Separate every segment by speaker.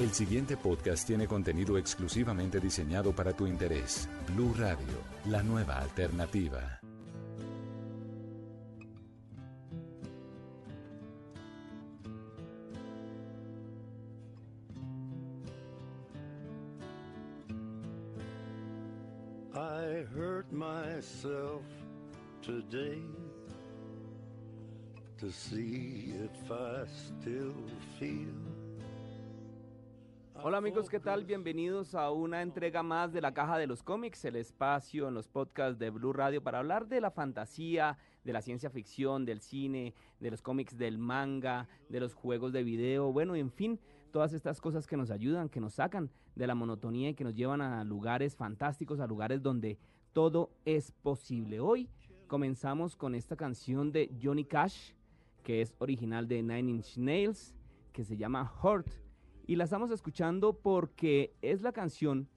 Speaker 1: El siguiente podcast tiene contenido exclusivamente diseñado para tu interés. Blue Radio, la nueva alternativa.
Speaker 2: I hurt myself today to see if I still feel.
Speaker 3: Hola amigos, ¿qué tal? Bienvenidos a una entrega más de la Caja de los Cómics, el espacio en los podcasts de Blue Radio para hablar de la fantasía, de la ciencia ficción, del cine, de los cómics, del manga, de los juegos de video, bueno, en fin, todas estas cosas que nos ayudan, que nos sacan de la monotonía y que nos llevan a lugares fantásticos, a lugares donde todo es posible. Hoy comenzamos con esta canción de Johnny Cash, que es original de Nine Inch Nails, que se llama Hurt y la estamos escuchando porque es la canción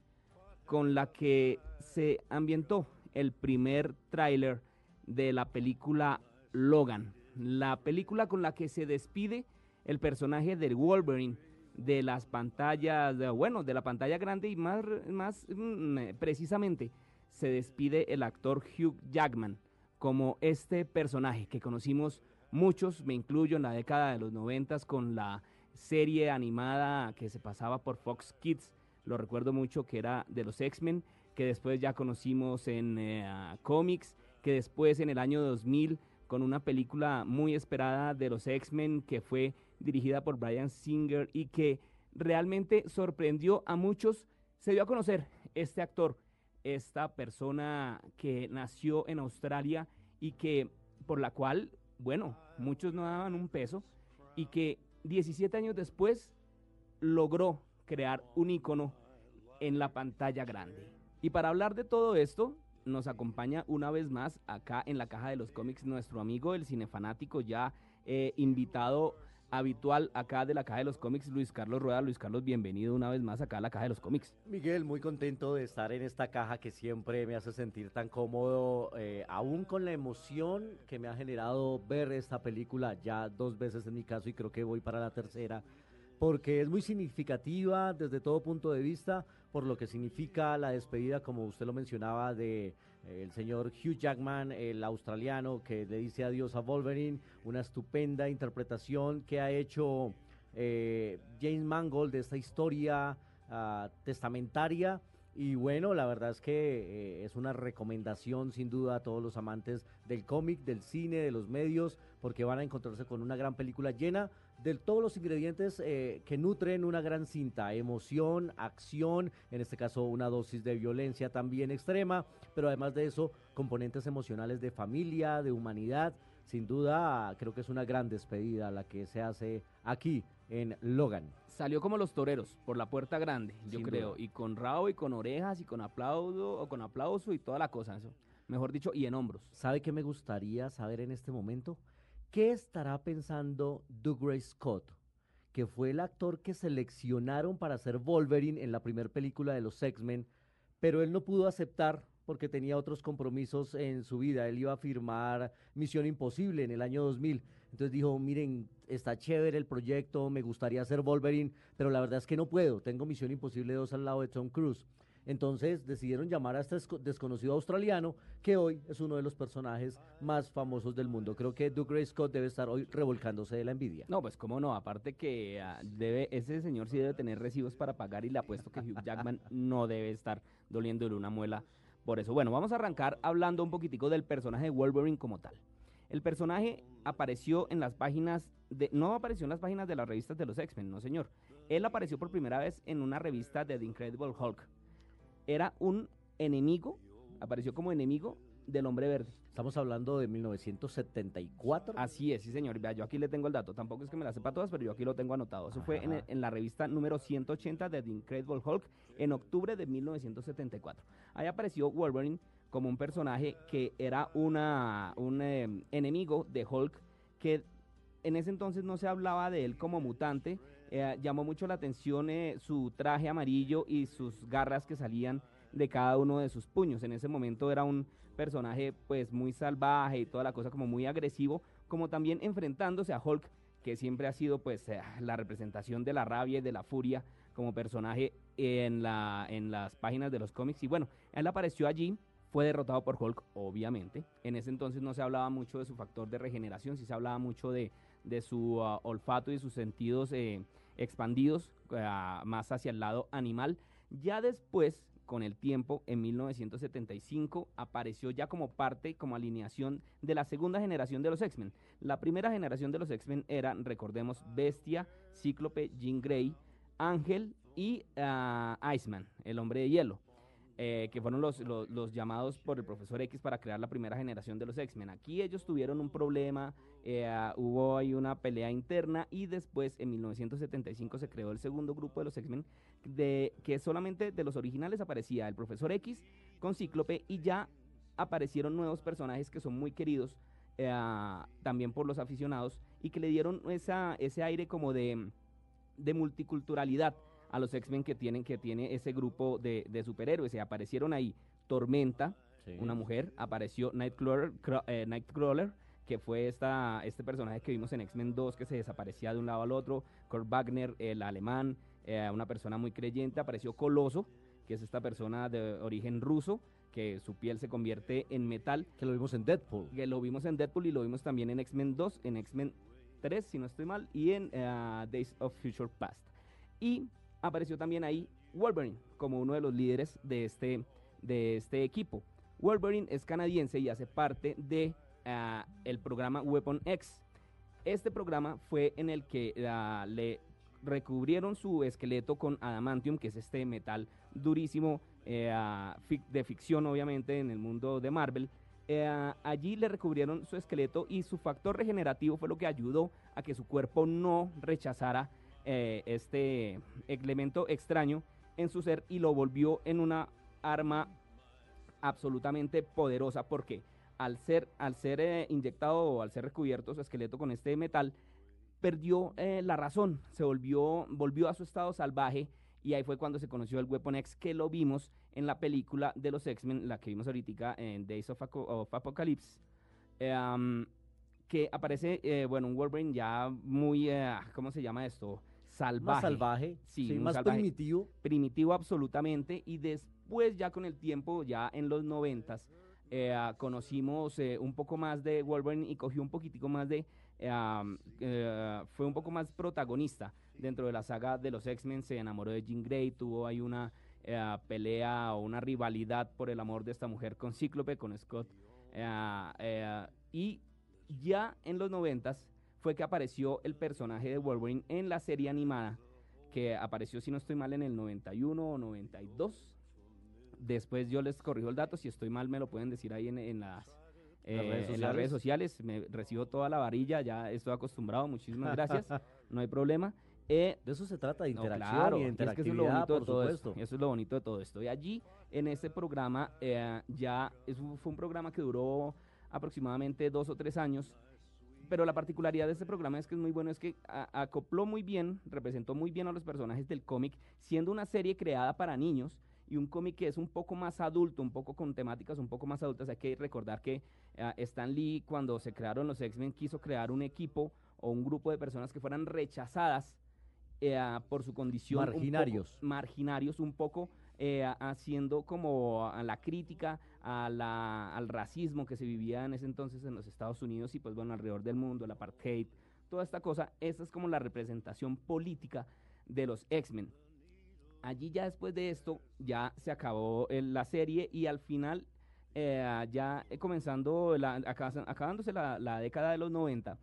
Speaker 3: con la que se ambientó el primer tráiler de la película Logan, la película con la que se despide el personaje del Wolverine de las pantallas, bueno, de la pantalla grande y más, más mm, precisamente se despide el actor Hugh Jackman como este personaje que conocimos muchos, me incluyo en la década de los noventas con la serie animada que se pasaba por Fox Kids, lo recuerdo mucho, que era de los X-Men, que después ya conocimos en eh, cómics, que después en el año 2000 con una película muy esperada de los X-Men que fue dirigida por Brian Singer y que realmente sorprendió a muchos. Se dio a conocer este actor, esta persona que nació en Australia y que por la cual, bueno, muchos no daban un peso y que 17 años después logró crear un icono en la pantalla grande. Y para hablar de todo esto, nos acompaña una vez más acá en la caja de los cómics nuestro amigo el cinefanático ya eh, invitado habitual acá de la Caja de los Cómics, Luis Carlos Rueda. Luis Carlos, bienvenido una vez más acá a la Caja de los Cómics.
Speaker 4: Miguel, muy contento de estar en esta caja que siempre me hace sentir tan cómodo, eh, aún con la emoción que me ha generado ver esta película ya dos veces en mi caso y creo que voy para la tercera porque es muy significativa desde todo punto de vista, por lo que significa la despedida, como usted lo mencionaba, de el señor Hugh Jackman, el australiano, que le dice adiós a Wolverine, una estupenda interpretación que ha hecho eh, James Mangold de esta historia ah, testamentaria. Y bueno, la verdad es que eh, es una recomendación sin duda a todos los amantes del cómic, del cine, de los medios, porque van a encontrarse con una gran película llena de todos los ingredientes eh, que nutren una gran cinta, emoción, acción, en este caso una dosis de violencia también extrema, pero además de eso, componentes emocionales de familia, de humanidad. Sin duda, creo que es una gran despedida la que se hace aquí en Logan.
Speaker 3: Salió como los toreros, por la puerta grande, yo creo, y con rabo y con orejas y con aplauso, o con aplauso y toda la cosa, eso. Mejor dicho, y en hombros.
Speaker 4: ¿Sabe qué me gustaría saber en este momento? ¿Qué estará pensando Douglas Scott, que fue el actor que seleccionaron para ser Wolverine en la primera película de los X-Men, pero él no pudo aceptar porque tenía otros compromisos en su vida. Él iba a firmar Misión Imposible en el año 2000. Entonces dijo, miren, está chévere el proyecto, me gustaría ser Wolverine, pero la verdad es que no puedo. Tengo Misión Imposible 2 al lado de Tom Cruise. Entonces decidieron llamar a este desconocido australiano que hoy es uno de los personajes más famosos del mundo. Creo que Doug Gray Scott debe estar hoy revolcándose de la envidia.
Speaker 3: No, pues cómo no, aparte que ah, debe, ese señor sí debe tener recibos para pagar y le apuesto que Hugh Jackman no debe estar doliéndole una muela por eso, bueno, vamos a arrancar hablando un poquitico del personaje de Wolverine como tal. El personaje apareció en las páginas de. No apareció en las páginas de las revistas de los X-Men, no señor. Él apareció por primera vez en una revista de The Incredible Hulk. Era un enemigo, apareció como enemigo del Hombre Verde.
Speaker 4: Estamos hablando de 1974.
Speaker 3: Así es, sí, señor. Vea, yo aquí le tengo el dato. Tampoco es que me la sepa todas, pero yo aquí lo tengo anotado. Eso fue en, la revista número 180 de The Incredible Hulk en octubre de 1974. Ahí apareció Wolverine como un personaje que era una, un em, enemigo de Hulk que en ese entonces no se hablaba de él como mutante. Eh, llamó mucho la atención eh, su traje amarillo y sus garras que salían de cada uno de sus puños. En ese momento era un personaje pues muy salvaje y toda la cosa como muy agresivo, como también enfrentándose a Hulk, que siempre ha sido pues eh, la representación de la rabia y de la furia como personaje en, la, en las páginas de los cómics. Y bueno, él apareció allí, fue derrotado por Hulk, obviamente. En ese entonces no se hablaba mucho de su factor de regeneración, sí se hablaba mucho de, de su ah, olfato y sus sentidos eh, expandidos ah, más hacia el lado animal. Ya después, con el tiempo, en 1975, apareció ya como parte, como alineación de la segunda generación de los X-Men. La primera generación de los X-Men era, recordemos, Bestia, Cíclope, Jean Grey, Ángel y ah, Iceman, el hombre de hielo. Eh, que fueron los, los, llamados por el profesor X para crear la primera generación de los X-Men. Aquí ellos tuvieron un problema, eh, hubo ahí una pelea interna y después en 1975 se creó el segundo grupo de los X-Men, que solamente de los originales aparecía el profesor X con Cíclope y ya aparecieron nuevos personajes que son muy queridos eh, también por los aficionados y que le dieron esa, ese aire como de, de multiculturalidad a los X-Men que tienen, que tiene ese grupo de, de superhéroes. Y aparecieron ahí Tormenta, sí. una mujer, apareció Nightcrawler, eh, Nightcrawler que fue esta, este personaje que vimos en X-Men 2 que se desaparecía de un lado al otro, Kurt Wagner, el alemán, eh, una persona muy creyente, apareció Coloso, que es esta persona de origen ruso, que su piel se convierte en metal.
Speaker 4: Que lo vimos en Deadpool.
Speaker 3: Que lo vimos en Deadpool y lo vimos también en X-Men 2, en X-Men 3, si no estoy mal, y en uh, Days of Future Past. Y apareció también ahí Wolverine como uno de los líderes de este, de este equipo. Wolverine es canadiense y hace parte de uh, el programa Weapon X. Este programa fue en el que uh, le recubrieron su esqueleto con adamantium, que es este metal durísimo eh, fic de ficción, obviamente, en el mundo de Marvel. Eh, allí le recubrieron su esqueleto y su factor regenerativo fue lo que ayudó a que su cuerpo no rechazara eh, este elemento extraño en su ser y lo volvió en una arma absolutamente poderosa porque al ser, al ser eh, inyectado o al ser recubierto su esqueleto con este metal, perdió eh, la razón, se volvió, volvió a su estado salvaje y ahí fue cuando se conoció el Weapon X que lo vimos en la película de los X-Men, la que vimos ahorita en Days of, Apocalypse. Um, que aparece, bueno, un Wolverine ya muy, ¿cómo se llama esto? Salvaje.
Speaker 4: Más salvaje,
Speaker 3: sí,
Speaker 4: sí más
Speaker 3: salvaje,
Speaker 4: primitivo.
Speaker 3: Primitivo absolutamente. Y después, ya con el tiempo, ya en los noventas, eh, conocimos eh, un poco más de Wolverine y cogió un poquitico más de... Eh, fue un poco más protagonista dentro de la saga de los X-Men, se enamoró de Jean Grey, tuvo ahí una pelea o una rivalidad por el amor de esta mujer con Cíclope, con Scott. y ya en los noventas fue que apareció el personaje de Wolverine en la serie animada, que apareció, si no estoy mal, en el 91 o 92. Después yo les corrijo el dato, si estoy mal me lo pueden decir ahí en, en las, eh,
Speaker 4: ¿Las redes
Speaker 3: en las redes sociales. Me recibo toda la varilla, ya estoy acostumbrado, muchísimas gracias, no hay problema. Eh,
Speaker 4: de eso se trata, de
Speaker 3: no,
Speaker 4: interacción
Speaker 3: claro,
Speaker 4: y
Speaker 3: es que eso es lo
Speaker 4: interactividad,
Speaker 3: bonito de todo
Speaker 4: supuesto.
Speaker 3: esto. Eso es lo bonito de todo esto. Y allí, en ese programa, eh, ya es fue un programa que duró aproximadamente dos o tres años. Pero la particularidad de este programa es que es muy bueno, es que acopló muy bien, representó muy bien a los personajes del cómic, siendo una serie creada para niños y un cómic que es un poco más adulto, un poco con temáticas un poco más adultas. Hay que recordar que eh, Stan Lee, cuando se crearon los X-Men, quiso crear un equipo o un grupo de personas que fueran rechazadas eh, por su condición. un poco-
Speaker 4: Marginarios.
Speaker 3: marginarios, un poco eh, haciendo como a la crítica a la- al racismo que se vivía en ese entonces en los Estados Unidos y pues bueno, alrededor del mundo, el apartheid, toda esta cosa. Esta es como la representación política de los X-Men. Allí ya después de esto ya se acabó eh, la serie y al final eh, ya comenzando, la, acabándose la, la década de los 90,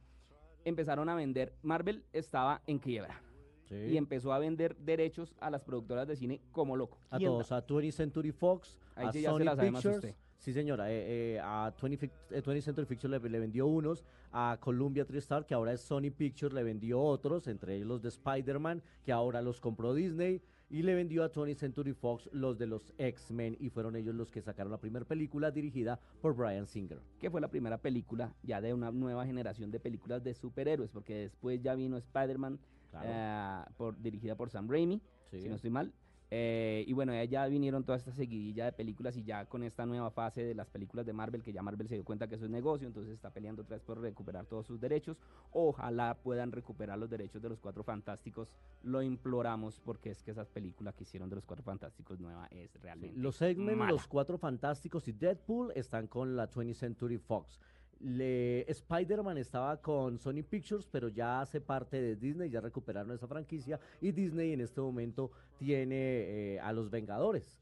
Speaker 3: empezaron a vender, Marvel estaba en quiebra
Speaker 4: Sí.
Speaker 3: y empezó a vender derechos a las productoras de cine como loco.
Speaker 4: a
Speaker 3: ¿Quién
Speaker 4: todos, a 20th Century Fox,
Speaker 3: Ahí
Speaker 4: a
Speaker 3: sí ya se
Speaker 4: Sony Pictures.
Speaker 3: usted.
Speaker 4: Sí, señora, eh, eh, a 20, Fic- eh, 20th Century Pictures le, le vendió unos, a Columbia TriStar, que ahora es Sony Pictures, le vendió otros, entre ellos los de Spider-Man, que ahora los compró Disney, y le vendió a 20th Century Fox los de los X-Men, y fueron ellos los que sacaron la primera película dirigida por Brian Singer.
Speaker 3: que fue la primera película ya de una nueva generación de películas de superhéroes, porque después ya vino Spider-Man,
Speaker 4: Claro.
Speaker 3: eh, por, dirigida por Sam Raimi,
Speaker 4: Sí.
Speaker 3: si no estoy mal, Eh, y bueno, ya vinieron toda esta seguidilla de películas y ya con esta nueva fase de las películas de Marvel, que ya Marvel se dio cuenta que eso es negocio, entonces está peleando otra vez por recuperar todos sus derechos. Ojalá puedan recuperar los derechos de los Cuatro Fantásticos. Lo imploramos porque es que esa película que hicieron de los Cuatro Fantásticos nueva es realmente.
Speaker 4: los X-Men, los Cuatro Fantásticos y Deadpool están con la 20th Century Fox. Spider-Man estaba con Sony Pictures, pero ya hace parte de Disney, ya recuperaron esa franquicia y Disney en este momento tiene eh, a los Vengadores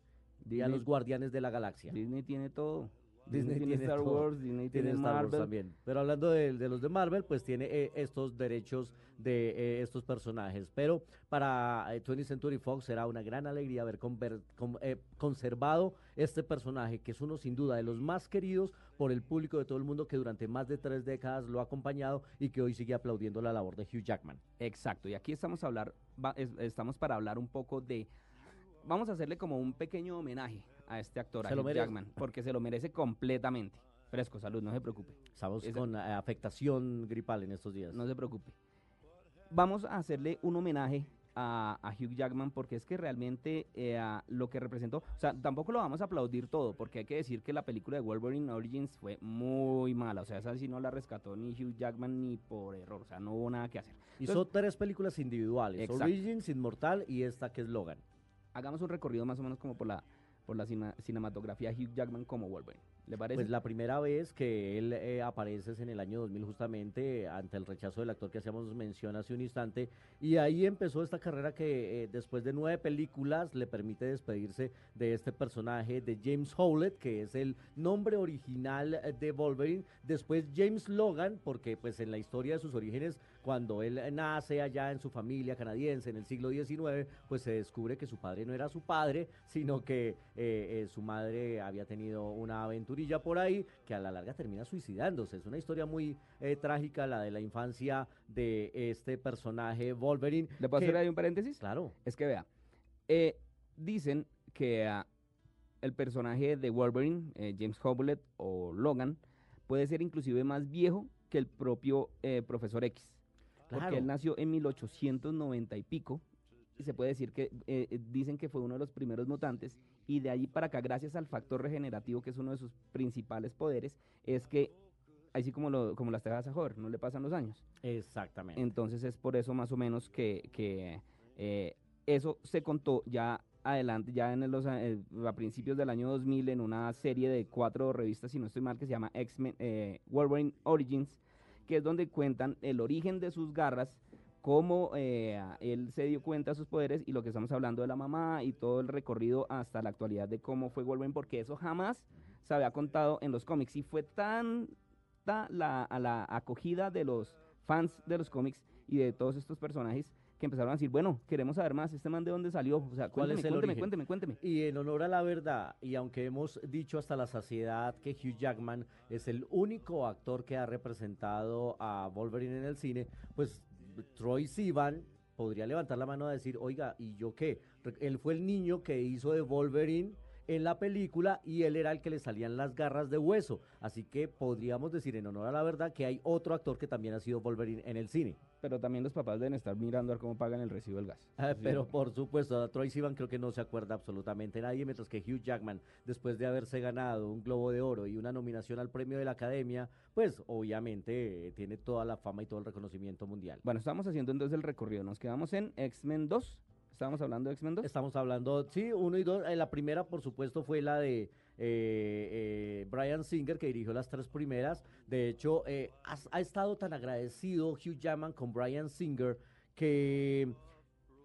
Speaker 4: y a los Guardianes de la Galaxia.
Speaker 3: Disney tiene todo.
Speaker 4: Disney, tiene, Star Wars, Disney tiene, Star Wars también. Pero hablando de, los de Marvel, pues tiene eh, estos derechos de eh, estos personajes. Pero para 20th Century Fox será una gran alegría haber conservado este personaje, que es uno sin duda de los más queridos por el público de todo el mundo que durante más de tres décadas lo ha acompañado y que hoy sigue aplaudiendo la labor de Hugh Jackman.
Speaker 3: Exacto, y aquí estamos, a hablar, estamos para hablar un poco de, vamos a hacerle como un pequeño homenaje a este actor, a Hugh Jackman, porque se lo merece completamente. Fresco, salud, no se preocupe.
Speaker 4: Estamos con afectación gripal en estos días.
Speaker 3: No se preocupe. Vamos a hacerle un homenaje a, Hugh Jackman porque es que realmente eh, lo que representó, o sea, tampoco lo vamos a aplaudir todo porque hay que decir que la película de Wolverine Origins fue muy mala, o sea, esa sí no la rescató ni Hugh Jackman ni por error, o sea, no hubo nada que hacer.
Speaker 4: Hizo tres películas individuales, Origins, Inmortal y esta que es Logan.
Speaker 3: Hagamos un recorrido más o menos como por la, por la cinematografía Hugh Jackman como Wolverine. ¿Le parece?
Speaker 4: Pues la primera vez que él eh, aparece es en el año 2000 justamente ante el rechazo del actor que hacíamos mención hace un instante y ahí empezó esta carrera que eh, después de nueve películas le permite despedirse de este personaje de James Howlett que es el nombre original eh, de Wolverine después James Logan porque pues en la historia de sus orígenes cuando él nace allá en su familia canadiense en el siglo XIX pues se descubre que su padre no era su padre sino que su madre había tenido una aventura por ahí que a la larga termina suicidándose. Es una historia muy eh, trágica la de la infancia de este personaje Wolverine.
Speaker 3: ¿Le puedo hacer ahí un paréntesis?
Speaker 4: Claro.
Speaker 3: Es que vea, eh, dicen que ah, el personaje de Wolverine, eh, James Howlett o Logan, puede ser inclusive más viejo que el propio Profesor X. Porque él nació en 1890 y pico y se puede decir que dicen que fue uno de los primeros mutantes y de allí para acá, gracias al factor regenerativo, que es uno de sus principales poderes, es que así como, lo, como las tejas a joder, no le pasan los años.
Speaker 4: Exactamente.
Speaker 3: Entonces es por eso más o menos que, que eh, eso se contó ya adelante, ya en los, eh, a principios del año 2000, en una serie de cuatro revistas, si no estoy mal, que se llama X-Men, eh, Wolverine Origins, que es donde cuentan el origen de sus garras, cómo eh, él se dio cuenta de sus poderes y lo que estamos hablando de la mamá y todo el recorrido hasta la actualidad de cómo fue Wolverine, porque eso jamás se había contado en los cómics. Y fue tan la, la acogida de los fans de los cómics y de todos estos personajes que empezaron a decir, bueno, queremos saber más, este man de dónde salió, o sea, ¿Cuál es el cuénteme, cuénteme, cuénteme.
Speaker 4: Y en honor a la verdad, y aunque hemos dicho hasta la saciedad que Hugh Jackman es el único actor que ha representado a Wolverine en el cine, pues Troy Sivan podría levantar la mano a decir, oiga, ¿y yo qué? Él fue el niño que hizo de Wolverine en la película y él era el que le salían las garras de hueso. Así que podríamos decir en honor a la verdad que hay otro actor que también ha sido Wolverine en el cine.
Speaker 3: Pero también los papás deben estar mirando a ver cómo pagan el recibo del gas.
Speaker 4: Ah, pero por supuesto, a Troy Sivan creo que no se acuerda absolutamente nadie, mientras que Hugh Jackman, después de haberse ganado un Globo de Oro y una nominación al premio de la Academia, pues obviamente eh, tiene toda la fama y todo el reconocimiento mundial.
Speaker 3: Bueno, estamos haciendo entonces el recorrido. Nos quedamos en X-Men 2. ¿Estábamos hablando de X-Men 2?
Speaker 4: Estamos hablando, sí, uno y dos. Eh, la primera, por supuesto, fue la de eh, eh, Brian Singer, que dirigió las tres primeras. De hecho, ha, estado tan agradecido Hugh Jackman con Brian Singer que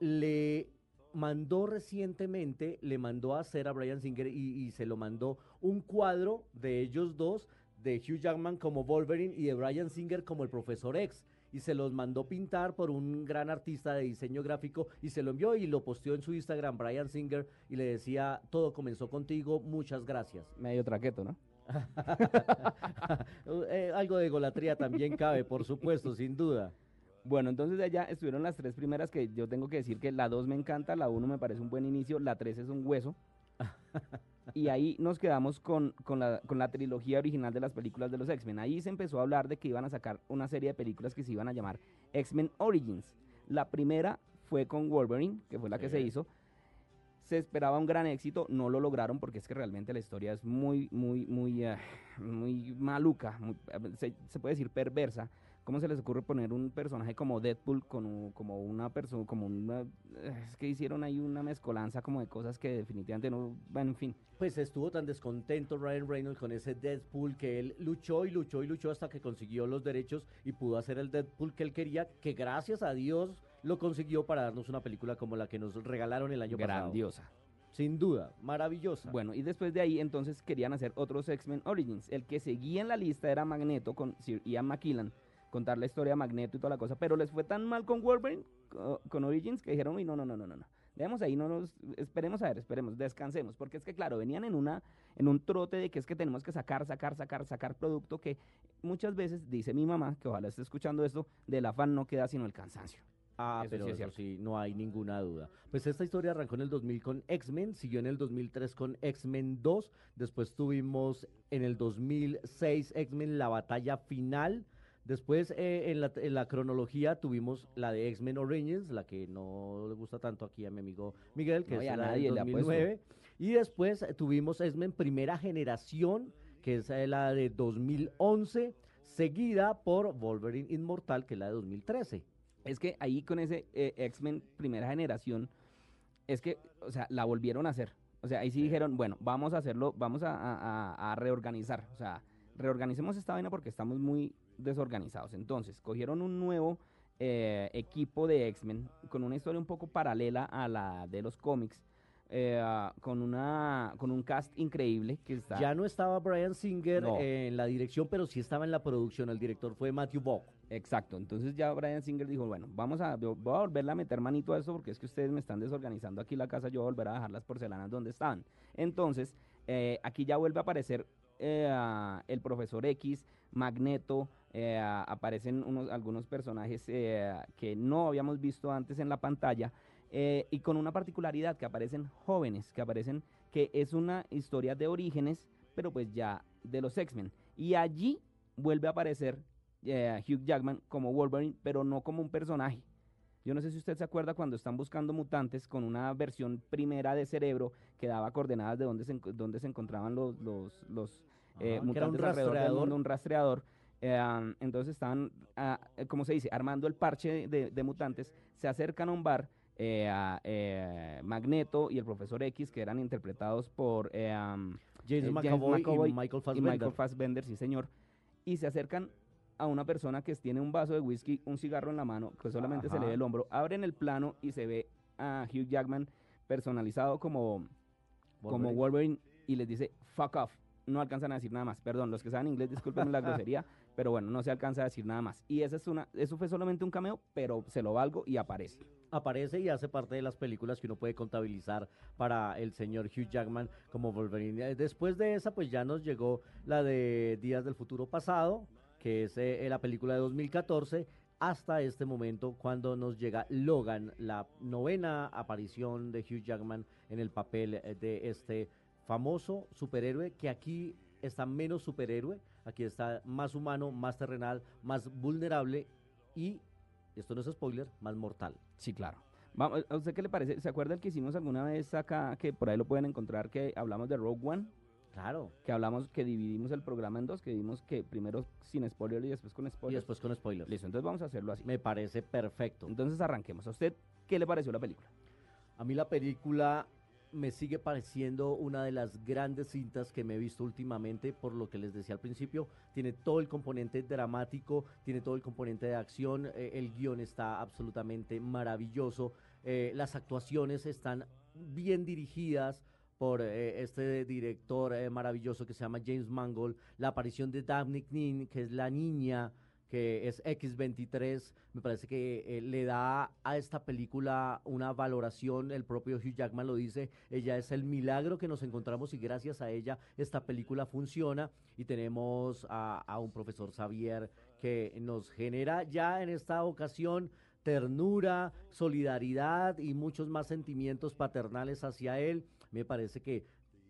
Speaker 4: le mandó recientemente, le mandó a hacer a Brian Singer y, y se lo mandó un cuadro de ellos dos, de Hugh Jackman como Wolverine y de Brian Singer como el Profesor X y se los mandó pintar por un gran artista de diseño gráfico y se lo envió y lo posteó en su Instagram, Brian Singer, y le decía, todo comenzó contigo, muchas gracias.
Speaker 3: Medio traqueto, ¿no?
Speaker 4: Eh, algo de golatría también cabe, por supuesto, sin duda.
Speaker 3: Bueno, entonces de allá estuvieron las tres primeras que yo tengo que decir que la dos me encanta, la uno me parece un buen inicio, la tres es un hueso. y ahí nos quedamos con, la, con la trilogía original de las películas de los X-Men. Ahí se empezó a hablar de que iban a sacar una serie de películas que se iban a llamar X-Men Origins. La primera fue con Wolverine, que fue la que se hizo. se esperaba un gran éxito, no lo lograron porque es que realmente la historia es muy, muy, muy, eh, muy maluca, muy- eh, se, se puede decir perversa. ¿Cómo se les ocurre poner un personaje como Deadpool con un- como una persona, como una... Es que hicieron ahí una mezcolanza como de cosas que definitivamente no... Bueno, en fin.
Speaker 4: Pues estuvo tan descontento Ryan Reynolds con ese Deadpool que él luchó y luchó y luchó hasta que consiguió los derechos y pudo hacer el Deadpool que él quería, que gracias a Dios lo consiguió para darnos una película como la que nos regalaron el año pasado.
Speaker 3: Grandiosa.
Speaker 4: Sin duda, maravillosa.
Speaker 3: Bueno, y después de ahí entonces querían hacer otros X-Men Origins. El que seguía en la lista era Magneto con Sir Ian McKellen, contar la historia de Magneto y toda la cosa, pero les fue tan mal con Wolverine, co- con Origins, que dijeron, uy, no, no, no, no, no, no. Dejemos ahí, no nos, esperemos a ver, esperemos, descansemos, porque es que claro, venían en una, en un trote de que es que tenemos que sacar, sacar, sacar, sacar producto que muchas veces, dice mi mamá, que ojalá esté escuchando esto, del afán no queda sino el cansancio.
Speaker 4: Ah,
Speaker 3: Eso
Speaker 4: pero
Speaker 3: sí es
Speaker 4: eso
Speaker 3: cierto.
Speaker 4: sí, no hay ninguna duda. Pues esta historia arrancó en el 2000 con X-Men, siguió en el 2003 con X-Men 2, después tuvimos en el 2006 X-Men La Batalla Final, después eh, en, la, en la cronología tuvimos la de X-Men Origins, la que no le gusta tanto aquí a mi amigo Miguel, que
Speaker 3: No,
Speaker 4: es
Speaker 3: a
Speaker 4: la del
Speaker 3: nadie puesto.
Speaker 4: 2009, y después eh, tuvimos X-Men Primera Generación, que es eh, la de 2011, seguida por Wolverine Inmortal, que es la de 2013.
Speaker 3: Es que ahí con ese eh, X-Men primera generación, es que, o sea, la volvieron a hacer. O sea, ahí sí dijeron, bueno, vamos a hacerlo, vamos a- a reorganizar. O sea, reorganicemos esta vaina porque estamos muy desorganizados. Entonces, cogieron un nuevo eh, equipo de X-Men con una historia un poco paralela a la de los cómics, eh, con, una, con un cast increíble que está...
Speaker 4: Ya no estaba Brian Singer
Speaker 3: No.
Speaker 4: en la dirección, pero sí estaba en la producción. El director fue Matthew Vaughn.
Speaker 3: Exacto, entonces ya Brian Singer dijo, bueno, vamos a, voy a volverle a meter manito a eso porque es que ustedes me están desorganizando aquí la casa, yo voy a volver a dejar las porcelanas donde estaban. Entonces, eh, aquí ya vuelve a aparecer eh, el profesor X, Magneto, eh, aparecen unos, algunos personajes eh, que no habíamos visto antes en la pantalla y con una particularidad que aparecen jóvenes, que aparecen, que es una historia de orígenes, pero pues ya de los X-Men. Y allí vuelve a aparecer Hugh Jackman como Wolverine, pero no como un personaje. Yo no sé si usted se acuerda cuando están buscando mutantes con una versión primera de cerebro que daba coordenadas de dónde se, dónde se encontraban los, los, los eh,
Speaker 4: Ajá, era un
Speaker 3: mutantes alrededor del mundo, un rastreador. Eh, am, entonces estaban, ah, eh, ¿cómo se dice? Armando el parche de, de mutantes. Se acercan a un bar eh, a eh, Magneto y el profesor X, que eran interpretados por am,
Speaker 4: James, McAvoy, y Michael
Speaker 3: y. Michael Fassbender, sí señor. Y se acercan a una persona que tiene un vaso de whisky, un cigarro en la mano, que solamente se le ve el hombro. Abren el plano y se ve a Hugh Jackman personalizado como, como
Speaker 4: Wolverine.
Speaker 3: Wolverine y les dice fuck off. No alcanzan a decir nada más. Perdón, los que saben inglés, discúlpenme la grosería, pero bueno, no se alcanza a decir nada más. Y esa es una, eso fue solamente un cameo, pero se lo valgo y aparece.
Speaker 4: Aparece y hace parte de las películas que uno puede contabilizar para el señor Hugh Jackman como Wolverine. Después de esa, pues ya nos llegó la de Días del Futuro Pasado, que es eh, la película de 2014, hasta este momento cuando nos llega Logan, la novena aparición de Hugh Jackman en el papel eh, de este famoso superhéroe que aquí está menos superhéroe, aquí está más humano, más terrenal, más vulnerable y, esto no es spoiler, más mortal.
Speaker 3: Sí, claro. Vamos, ¿A usted qué le parece? ¿Se acuerda el que hicimos alguna vez acá, que por ahí lo pueden encontrar, que hablamos de Rogue One?
Speaker 4: Claro.
Speaker 3: Que hablamos, que dividimos el programa en dos, que vimos que primero sin spoiler y después con
Speaker 4: Y
Speaker 3: spoiler.
Speaker 4: después con spoilers.
Speaker 3: Listo, entonces vamos a hacerlo así.
Speaker 4: Me parece perfecto.
Speaker 3: Entonces arranquemos. ¿A usted qué le pareció la película?
Speaker 4: A mí la película me sigue pareciendo una de las grandes cintas que me he visto últimamente, por lo que les decía al principio, tiene todo el componente dramático, tiene todo el componente de acción, eh, el guion está absolutamente maravilloso, eh, las actuaciones están bien dirigidas por eh, este director eh, maravilloso que se llama James Mangold, la aparición de Daphne Nin, que es la niña que es X23, me parece que eh, le da a esta película una valoración, el propio Hugh Jackman lo dice, ella es el milagro que nos encontramos y gracias a ella esta película funciona y tenemos a un profesor Xavier que nos genera ya en esta ocasión ternura, solidaridad y muchos más sentimientos paternales hacia él. Me parece que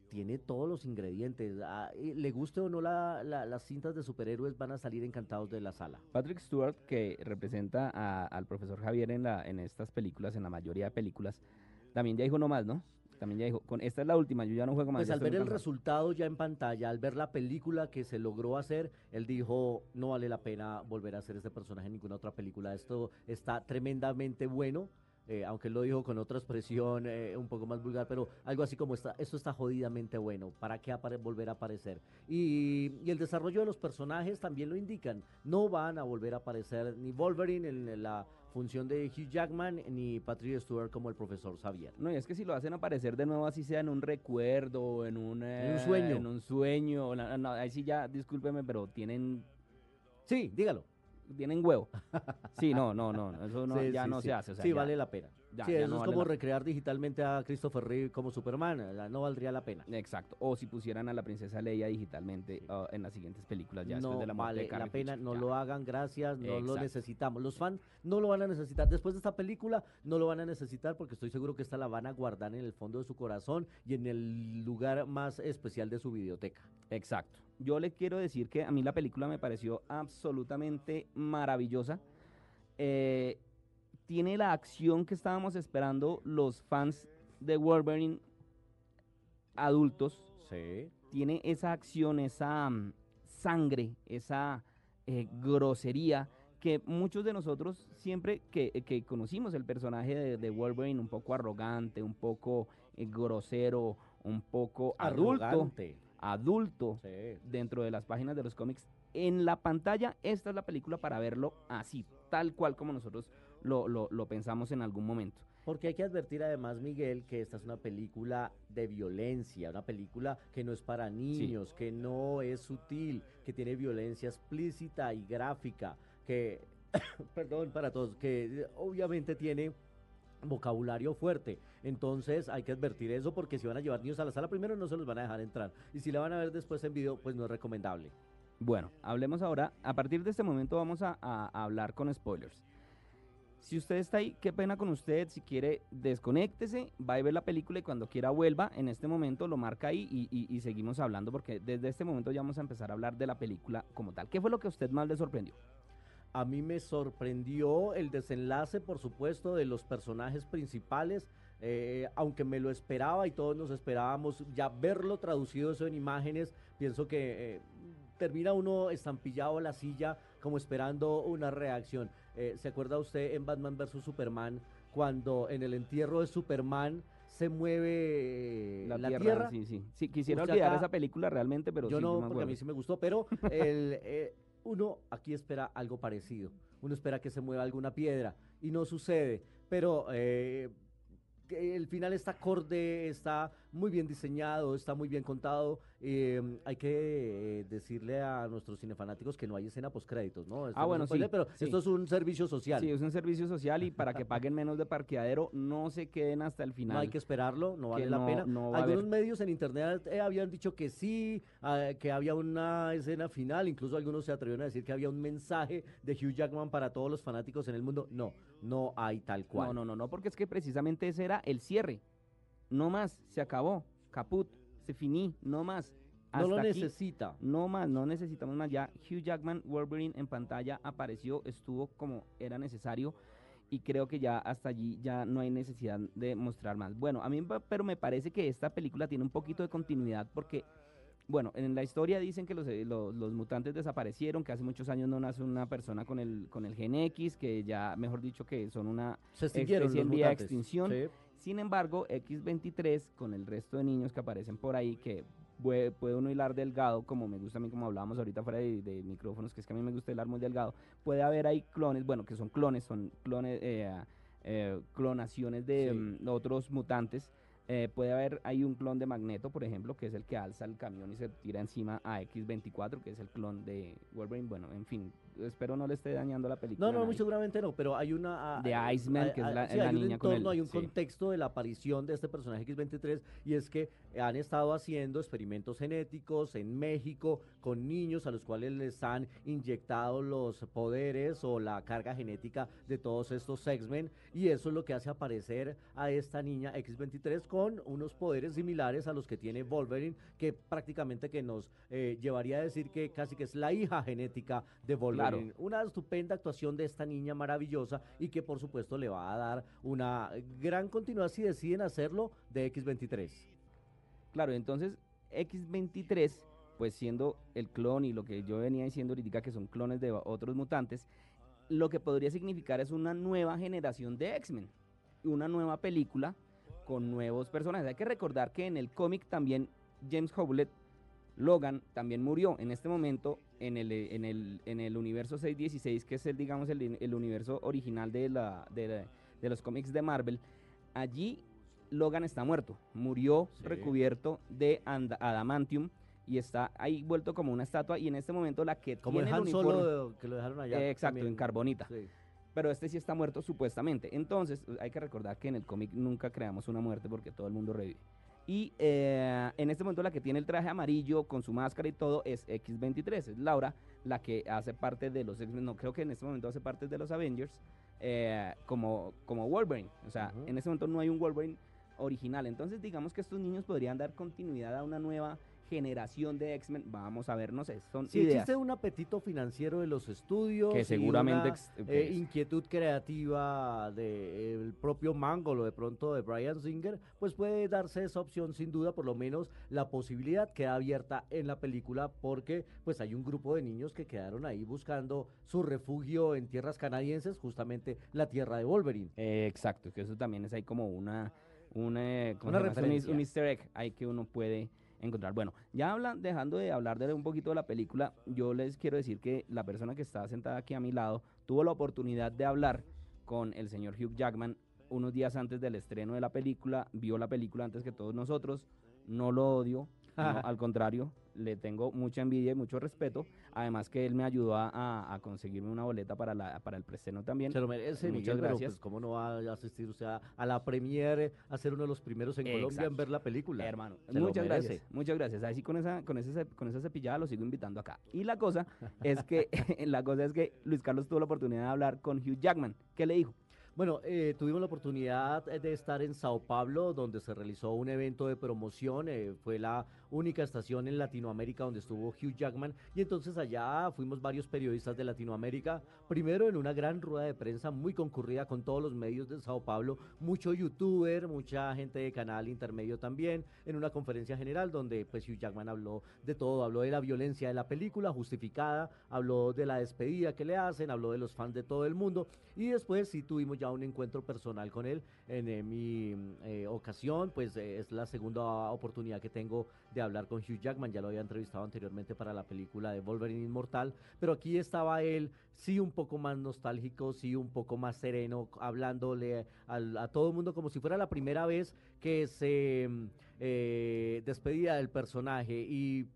Speaker 4: tiene todos los ingredientes. Ah, le guste o no la- la- las cintas de superhéroes, van a salir encantados de la sala.
Speaker 3: Patrick Stewart, que representa al profesor Javier en, la, en estas películas, en la mayoría de películas, también ya dijo no más, ¿no? También ya dijo, con esta es la última, yo ya no juego más.
Speaker 4: Pues al ver el
Speaker 3: muy cansado".
Speaker 4: resultado ya en pantalla, al ver la película que se logró hacer, él dijo, no vale la pena volver a hacer este personaje en ninguna otra película. Esto está tremendamente bueno. eh, aunque él lo dijo con otra expresión eh, un poco más vulgar, pero algo así como está, esto está jodidamente bueno, ¿para qué volver a aparecer? Y, y el desarrollo de los personajes también lo indican, no van a volver a aparecer ni Wolverine en la función de Hugh Jackman, ni Patrick Stewart como el profesor Xavier.
Speaker 3: No, y es que si lo hacen aparecer de nuevo, así sea en un recuerdo, en un,
Speaker 4: En un
Speaker 3: eh,
Speaker 4: sueño.
Speaker 3: En un sueño. no, ahí sí ya, discúlpeme, pero tienen,
Speaker 4: Sí, dígalo.
Speaker 3: tienen huevo. Sí, no, no, no, eso no,
Speaker 4: Sí,
Speaker 3: ya
Speaker 4: sí,
Speaker 3: no
Speaker 4: sí.
Speaker 3: se hace. o sea,
Speaker 4: sí,
Speaker 3: ya-
Speaker 4: vale la pena.
Speaker 3: Ya-
Speaker 4: sí,
Speaker 3: ya
Speaker 4: eso
Speaker 3: no
Speaker 4: es
Speaker 3: vale
Speaker 4: como
Speaker 3: la-
Speaker 4: recrear digitalmente a Christopher Reeve como Superman. eh, No valdría la pena.
Speaker 3: Exacto. O si pusieran a la princesa Leia digitalmente ah, en las siguientes películas ya después
Speaker 4: no
Speaker 3: de la muerte
Speaker 4: vale
Speaker 3: de
Speaker 4: la pena, no
Speaker 3: ya.
Speaker 4: lo hagan, gracias, no lo necesitamos. Los fans no lo van a necesitar. Después de esta película, no lo van a necesitar porque estoy seguro que esta la van a guardar en el fondo de su corazón y en el lugar más especial de su biblioteca.
Speaker 3: Exacto. Yo le quiero decir que a mí la película me pareció absolutamente maravillosa. Eh, tiene la acción que estábamos esperando los fans de Wolverine adultos.
Speaker 4: Sí.
Speaker 3: Tiene esa acción, esa mm, sangre, esa eh, grosería que muchos de nosotros siempre que, que conocimos el personaje de, de Wolverine un poco arrogante, un poco eh, grosero, un poco adulto, adulto
Speaker 4: Sí.
Speaker 3: dentro de las páginas de los cómics. En la pantalla, esta es la película para verlo así, tal cual como nosotros lo, lo- lo pensamos en algún momento.
Speaker 4: Porque hay que advertir además, Miguel, que esta es una película de violencia, una película que no es para niños, que no es sutil, que tiene violencia explícita y gráfica, que, perdón, para todos, que obviamente tiene vocabulario fuerte. Entonces hay que advertir eso porque si van a llevar niños a la sala primero no se los van a dejar entrar. Y si la van a ver después en video, pues no es recomendable.
Speaker 3: Bueno, hablemos ahora, a partir de este momento vamos a hablar con spoilers. Si usted está ahí, qué pena con usted, si quiere desconéctese, va a ver la película y cuando quiera vuelva, en este momento lo marca ahí y, seguimos hablando porque desde este momento ya vamos a empezar a hablar de la película como tal. ¿Qué fue lo que a usted más le sorprendió?
Speaker 4: A mí me sorprendió el desenlace, por supuesto, de los personajes principales, eh, aunque me lo esperaba y todos nos esperábamos ya verlo traducido eso en imágenes, pienso que eh, termina uno estampillado a la silla como esperando una reacción. Eh, ¿Se acuerda usted en Batman vs. Superman cuando en el entierro de Superman se mueve eh, la, tierra?
Speaker 3: Sí, sí. Sí, quisiera
Speaker 4: Usted
Speaker 3: olvidar
Speaker 4: acá-
Speaker 3: esa película realmente, pero
Speaker 4: yo
Speaker 3: sí,
Speaker 4: no,
Speaker 3: me
Speaker 4: porque a mí sí me gustó, pero el, eh, uno aquí espera algo parecido. Uno espera que se mueva alguna piedra y no sucede. Pero eh, el final está acorde, está muy bien diseñado, está muy bien contado. Eh, hay que eh, decirle a nuestros cinefanáticos que no hay escena postcréditos, ¿no? Esto
Speaker 3: Ah,
Speaker 4: no
Speaker 3: bueno, sí,
Speaker 4: pero
Speaker 3: sí.
Speaker 4: esto es un servicio social.
Speaker 3: Sí, es un servicio social y para que paguen menos de parqueadero, no se queden hasta el final.
Speaker 4: No hay que esperarlo, no vale la
Speaker 3: no-
Speaker 4: pena.
Speaker 3: no va a
Speaker 4: algunos medios en internet eh, habían dicho que sí, ah, que había una escena final, incluso algunos se atrevieron a decir que había un mensaje de Hugh Jackman para todos los fanáticos en el mundo. No, no hay tal cual.
Speaker 3: No, no, no, no, porque es que precisamente ese era el cierre. No más, se acabó, caput, se finí, no más.
Speaker 4: No lo
Speaker 3: aquí,
Speaker 4: necesita.
Speaker 3: No más, no necesitamos más. Ya Hugh Jackman, Wolverine en pantalla apareció, estuvo como era necesario y creo que ya hasta allí ya no hay necesidad de mostrar más. Bueno, a mí pero me parece que esta película tiene un poquito de continuidad porque, bueno, en la historia dicen que los, eh, lo- los mutantes desaparecieron, que hace muchos años no nace una persona con el, con el gen X, que ya, mejor dicho, que son una
Speaker 4: Se extinguieron
Speaker 3: especie en vía de extinción.
Speaker 4: Sí.
Speaker 3: Sin embargo, X23, con el resto de niños que aparecen por ahí, que puede, puede uno hilar delgado, como me gusta a mí, como hablábamos ahorita fuera de, de micrófonos, que es que a mí me gusta hilar muy delgado, puede haber ahí clones, bueno, que son clones, son clones, eh, eh, clonaciones de
Speaker 4: Sí.
Speaker 3: mm, otros mutantes. Eh, puede haber hay un clon de Magneto, por ejemplo, que es el que alza el camión y se tira encima a X24, que es el clon de Wolverine. Bueno, en fin, espero no le esté dañando la película.
Speaker 4: No,
Speaker 3: a
Speaker 4: no, muy seguramente no, pero hay una... ah,
Speaker 3: De
Speaker 4: ah,
Speaker 3: Iceman,
Speaker 4: ah,
Speaker 3: que es la-
Speaker 4: sí,
Speaker 3: la
Speaker 4: hay un
Speaker 3: niña con
Speaker 4: entorno,
Speaker 3: el-
Speaker 4: hay un
Speaker 3: sí.
Speaker 4: contexto de la aparición de este personaje X-23 y es que han estado haciendo experimentos genéticos en México con niños a los cuales les han inyectado los poderes o la carga genética de todos estos X-Men y eso es lo que hace aparecer a esta niña X-23 con con unos poderes similares a los que tiene Wolverine, que prácticamente que nos eh, llevaría a decir que casi que es la hija genética de Wolverine. Una estupenda actuación de esta niña maravillosa y que por supuesto le va a dar una gran continuidad si deciden hacerlo de X23.
Speaker 3: Claro, entonces X23, pues siendo el clon y lo que yo venía diciendo ahorita que son clones de otros mutantes, lo que podría significar es una nueva generación de X-Men, una nueva película con nuevos personajes. Hay que recordar que en el cómic también James Howlett, Logan, también murió en este momento en el, en el, en el universo 616, que es el, digamos, el, universo original de, la, de, los cómics de Marvel. Allí Logan está muerto, murió recubierto de adamantium y está ahí vuelto como una estatua y en este momento la que
Speaker 4: como
Speaker 3: tiene
Speaker 4: el, Han Solo que lo dejaron allá.
Speaker 3: exacto, en carbonita. Pero este sí está muerto supuestamente. Entonces, hay que recordar que en el cómic nunca creamos una muerte porque todo el mundo revive. Y eh, en este momento la que tiene el traje amarillo con su máscara y todo es X23, es Laura, la que hace parte de los X-Men, no creo que en este momento hace parte de los Avengers, eh, como, como Wolverine. O sea, en este momento no hay un Wolverine original. Entonces digamos que estos niños podrían dar continuidad a una nueva generación de X-Men, vamos a ver, no sé, son
Speaker 4: si existe un apetito financiero de los estudios,
Speaker 3: que seguramente
Speaker 4: eh, inquietud creativa del propio Mangold o de pronto de Brian Singer, pues puede darse esa opción sin duda, por lo menos la posibilidad queda abierta en la película porque pues hay un grupo de niños que quedaron ahí buscando su refugio en tierras canadienses, justamente la tierra de Wolverine.
Speaker 3: Eh, exacto, que eso también es ahí como una una, una referencia. un easter egg ahí que uno puede encontrar. Bueno, ya hablan, dejando de hablar de un poquito de la película, yo les quiero decir que la persona que está sentada aquí a mi lado tuvo la oportunidad de hablar con el señor Hugh Jackman unos días antes del estreno de la película, vio la película antes que todos nosotros, no lo odio, al contrario, le tengo mucha envidia y mucho respeto. Además que él me ayudó a, conseguirme una boleta para, la, para el preestreno también.
Speaker 4: Se lo merece, Muchas gracias. Pues, ¿Cómo no va a asistir usted a, la premiere, a ser uno de los primeros en Colombia en ver la película?
Speaker 3: Hermano, muchas gracias. Muchas gracias. Así con esa, con, esa, con esa cepillada lo sigo invitando acá. Y la cosa es que, la cosa es que Luis Carlos tuvo la oportunidad de hablar con Hugh Jackman. ¿Qué le dijo?
Speaker 4: Bueno, eh, tuvimos la oportunidad de estar en Sao Paulo, donde se realizó un evento de promoción. Eh, fue la única estación en Latinoamérica donde estuvo Hugh Jackman. Y entonces allá fuimos varios periodistas de Latinoamérica. Primero en una gran rueda de prensa muy concurrida con todos los medios de Sao Paulo. Mucho youtuber, mucha gente de canal intermedio también. En una conferencia general donde pues Hugh Jackman habló de todo. Habló de la violencia de la película justificada. Habló de la despedida que le hacen. Habló de los fans de todo el mundo. Y después sí tuvimos ya un encuentro personal con él en eh, mi eh, ocasión, pues eh, es la segunda oportunidad que tengo de hablar con Hugh Jackman, ya lo había entrevistado anteriormente para la película de Wolverine Inmortal, pero aquí estaba él, sí un poco más nostálgico, sí un poco más sereno, hablándole a todo el mundo como si fuera la primera vez que se despedía del personaje y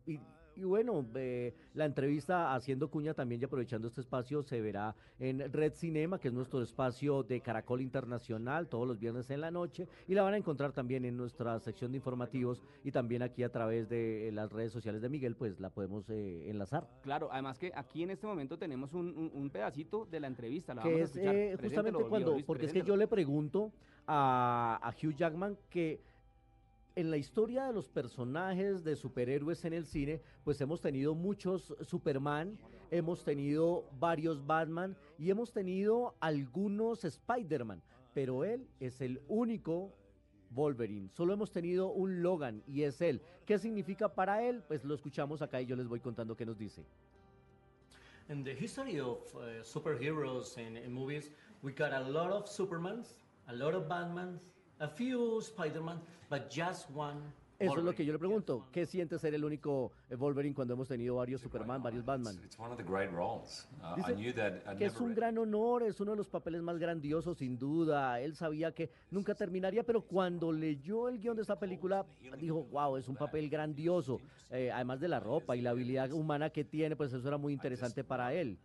Speaker 4: bueno, eh, la entrevista haciendo cuña también y aprovechando este espacio se verá en Red Cinema, que es nuestro espacio de Caracol Internacional, todos los viernes en la noche, y la van a encontrar también en nuestra sección de informativos y también aquí a través de las redes sociales de Miguel, pues la podemos eh, enlazar.
Speaker 3: Claro, además que aquí en este momento tenemos un, pedacito de la entrevista, la
Speaker 4: que vamos es, a escuchar. Eh, justamente cuando, porque es que yo le pregunto a, a Hugh Jackman que en la historia de los personajes de superhéroes en el cine, pues hemos tenido muchos Superman, hemos tenido varios Batman y hemos tenido algunos Spider-Man, pero él es el único Wolverine. Solo hemos tenido un Logan y es él. ¿Qué significa para él? Pues lo escuchamos acá y yo les voy contando qué nos dice.
Speaker 5: In the history of uh, superheroes in, movies, we got a lot of Supermans, a lot of Batmans, a few Spider-Man, but just one
Speaker 4: eso es lo que yo le pregunto. ¿Qué siente ser el único Wolverine cuando hemos tenido varios Superman, varios Batman? Uh, que es un gran honor, es uno de los papeles más grandiosos, sin duda. Él sabía que nunca terminaría, pero cuando leyó el guion de esta película, dijo, wow, es un papel grandioso. Eh, además de la ropa y la habilidad humana que tiene, pues eso era muy interesante para él.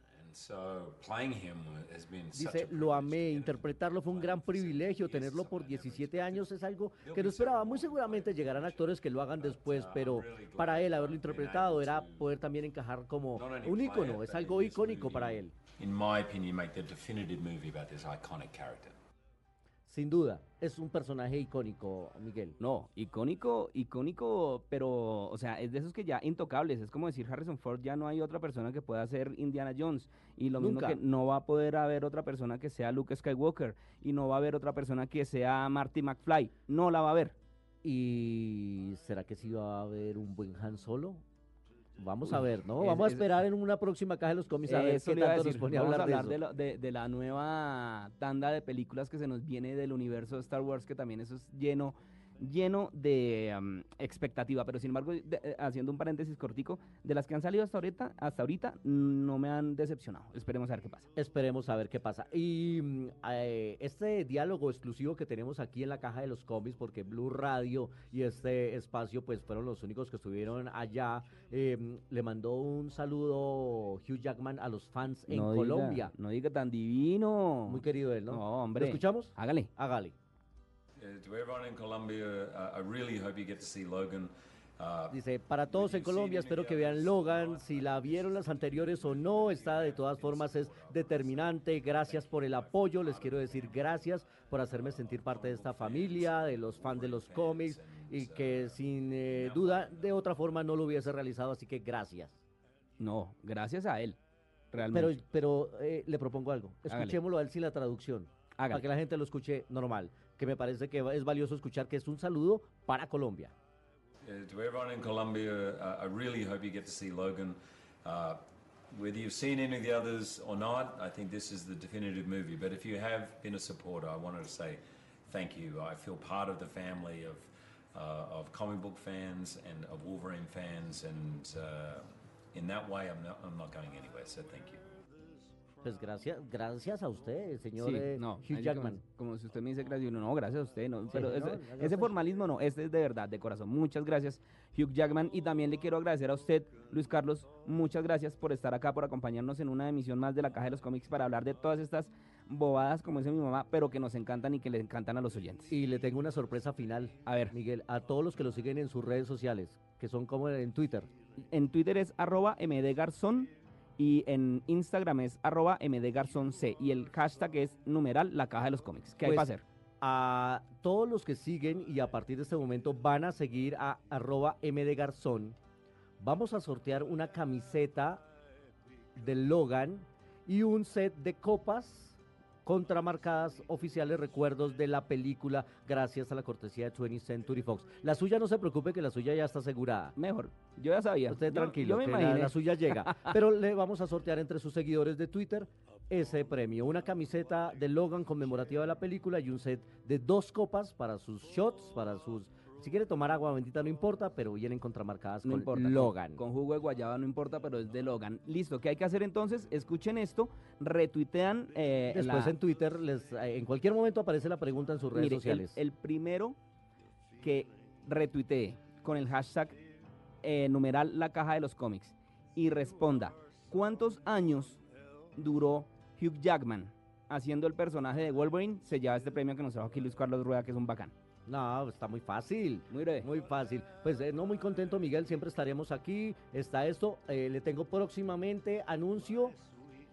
Speaker 4: Dice, lo amé, interpretarlo fue un gran privilegio, tenerlo por 17 años es algo que no esperaba. Muy seguramente llegarán actores que lo hagan después, uh, pero para él haberlo interpretado era poder también encajar como un ícono, es algo icónico para él. Sin duda. Es un personaje icónico, Miguel.
Speaker 3: No, icónico, icónico, pero, o sea, es de esos que ya intocables. Es como decir Harrison Ford, ya no hay otra persona que pueda ser Indiana Jones. Y lo mismo que no va a poder haber otra persona que sea Luke Skywalker. Y no va a haber otra persona que sea Marty McFly. No la va a haber.
Speaker 4: ¿Y será que sí va a haber un buen Han Solo? Vamos a ver, ¿no?
Speaker 3: es-
Speaker 4: Vamos a
Speaker 3: es-
Speaker 4: esperar en una próxima caja de los cómics a ver qué
Speaker 3: a
Speaker 4: tanto nos
Speaker 3: decir.
Speaker 4: pone a
Speaker 3: Vamos
Speaker 4: hablar,
Speaker 3: a hablar
Speaker 4: de
Speaker 3: de,
Speaker 4: eso.
Speaker 3: lo- de- de la nueva tanda de películas que se nos viene del universo de Star Wars, que también eso es lleno, lleno de expectativa. Pero sin embargo, de- eh, haciendo un paréntesis cortico, de las que han salido hasta ahorita, hasta ahorita no me han decepcionado. Esperemos a ver qué pasa.
Speaker 4: Esperemos a ver qué pasa. Y mm, eh, este diálogo exclusivo que tenemos aquí en la caja de los cómics, porque Blue Radio y este espacio pues fueron los únicos que estuvieron allá, eh, le mandó un saludo Hugh Jackman a los fans en
Speaker 3: diga-
Speaker 4: Colombia.
Speaker 3: no diga tan divino.
Speaker 4: Muy querido él, ¿no?
Speaker 3: No, hombre.
Speaker 4: ¿Lo escuchamos?
Speaker 3: Hágale.
Speaker 4: Hágale.
Speaker 6: To everyone in Colombia, I really hope you get to see Logan.
Speaker 4: Dice, para todos en Colombia, espero que vean Logan. Si la vieron las anteriores o no, está de todas formas es determinante. Gracias por el apoyo. Les quiero decir gracias por hacerme sentir parte de esta familia, de los fans de los cómics y que sin eh, duda de otra forma no lo hubiese realizado. Así que gracias.
Speaker 3: No, gracias a él. Realmente.
Speaker 4: Pero, pero eh, le propongo algo.
Speaker 3: Hágale.
Speaker 4: Escuchémoslo a él sin la traducción.
Speaker 3: Hágale.
Speaker 4: Para que la gente lo escuche normal. Que me parece que es valioso escuchar que es un saludo para Colombia.
Speaker 6: uh, to everyone in Colombia, uh, I really hope you get to see Logan. Uh, whether you've seen any of the others or not, I think this is the definitive movie. But if you have been a supporter, I wanted to say thank you. I feel part of the family of, uh, of comic book fans and of Wolverine fans, and uh, in that way, I'm not, I'm not going anywhere. So thank you.
Speaker 4: Pues gracias, gracias a usted, señor
Speaker 3: Sí,
Speaker 4: eh,
Speaker 3: no,
Speaker 4: Hugh Jackman.
Speaker 3: Como, como si usted me dice gracias, y uno, no, gracias a usted, no, pero
Speaker 4: no,
Speaker 3: ese, formalismo no, este es de verdad, de corazón. Muchas gracias, Hugh Jackman, y también le quiero agradecer a usted, Luis Carlos, muchas gracias por estar acá, por acompañarnos en una emisión más de la Caja de los Cómics para hablar de todas estas bobadas, como dice mi mamá, pero que nos encantan y que le encantan a los oyentes.
Speaker 4: Y le tengo una sorpresa final,
Speaker 3: A ver,
Speaker 4: Miguel, a todos los que lo siguen en sus redes sociales, que son como en Twitter.
Speaker 3: en Twitter es arroba mdgarzón y en Instagram es arroba mdgarzonc y el hashtag es numeral la Caja de los Cómics. ¿Qué hay
Speaker 4: Pues,
Speaker 3: para hacer?
Speaker 4: A todos los que siguen y a partir de este momento van a seguir a arroba mdgarzón, vamos a sortear una camiseta de Logan y un set de copas contramarcadas oficiales recuerdos de la película gracias a la cortesía de 20th Century Fox. La suya no se preocupe que la suya ya está asegurada.
Speaker 3: Mejor, yo ya sabía.
Speaker 4: Usted tranquilo,
Speaker 3: yo me
Speaker 4: que la, suya llega. Pero le vamos a sortear entre sus seguidores de Twitter ese premio. Una camiseta de Logan conmemorativa de la película y un set de dos copas para sus shots, para sus... Si quiere tomar agua bendita no importa, pero vienen contramarcadas
Speaker 3: No
Speaker 4: con
Speaker 3: importa.
Speaker 4: Logan.
Speaker 3: Con, jugo de guayaba no importa, pero es de Logan. Listo, ¿qué hay que hacer entonces? Escuchen esto, retuitean. eh,
Speaker 4: Después
Speaker 3: la-
Speaker 4: en Twitter, les, eh, en cualquier momento aparece la pregunta en sus redes
Speaker 3: mire, el-
Speaker 4: sociales.
Speaker 3: El, primero que retuitee con el hashtag eh, numeral la caja de los cómics y responda cuántos años duró Hugh Jackman haciendo el personaje de Wolverine, se lleva este premio que nos trajo aquí Luis Carlos Rueda, que es un bacán.
Speaker 4: No, está muy fácil.
Speaker 3: Muy breve.
Speaker 4: Muy fácil. Pues eh, no muy contento, Miguel. Siempre estaremos aquí. Está esto. eh, le tengo próximamente anuncio.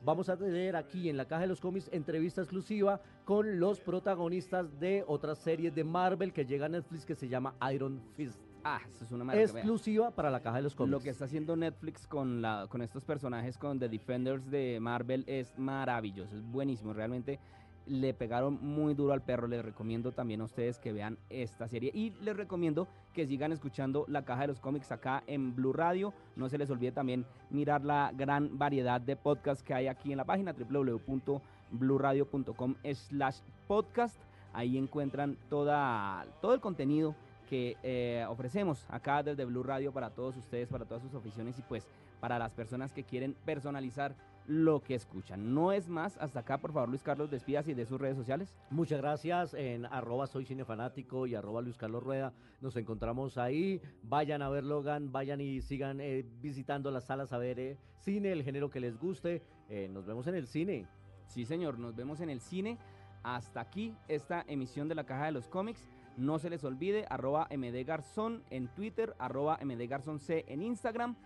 Speaker 4: Vamos a tener aquí en la caja de los cómics entrevista exclusiva con los protagonistas de otras series de Marvel que llega a Netflix que se llama Iron Fist.
Speaker 3: Ah, eso es una maravilla.
Speaker 4: Exclusiva para la caja de los cómics.
Speaker 3: Lo que está haciendo Netflix con, la, con estos personajes, con The Defenders de Marvel, es maravilloso, es buenísimo. Realmente le pegaron muy duro al perro. Les recomiendo también a ustedes que vean esta serie. Y les recomiendo que sigan escuchando la caja de los cómics acá en Blue Radio. No se les olvide también mirar la gran variedad de podcasts que hay aquí en la página www.bluradio.com slash podcast. Ahí encuentran toda, todo el contenido que eh, ofrecemos acá desde Blue Radio para todos ustedes, para todas sus aficiones y pues para las personas que quieren personalizar lo que escuchan. No es más, hasta acá por favor Luis Carlos despídase y de sus redes sociales.
Speaker 4: Muchas gracias. En arroba soy cinefanático y arroba Luis Carlos Rueda. Nos encontramos ahí. Vayan a ver Logan, vayan y sigan eh, visitando las salas a ver eh, cine, el género que les guste. Eh, nos vemos en el cine.
Speaker 3: Sí señor, nos vemos en el cine. Hasta aquí esta emisión de la Caja de los Cómics. No se les olvide, arroba mdgarzón en Twitter, arroba mdgarzonc en Instagram.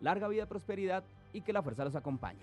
Speaker 3: Larga vida, prosperidad y que la fuerza los acompañe.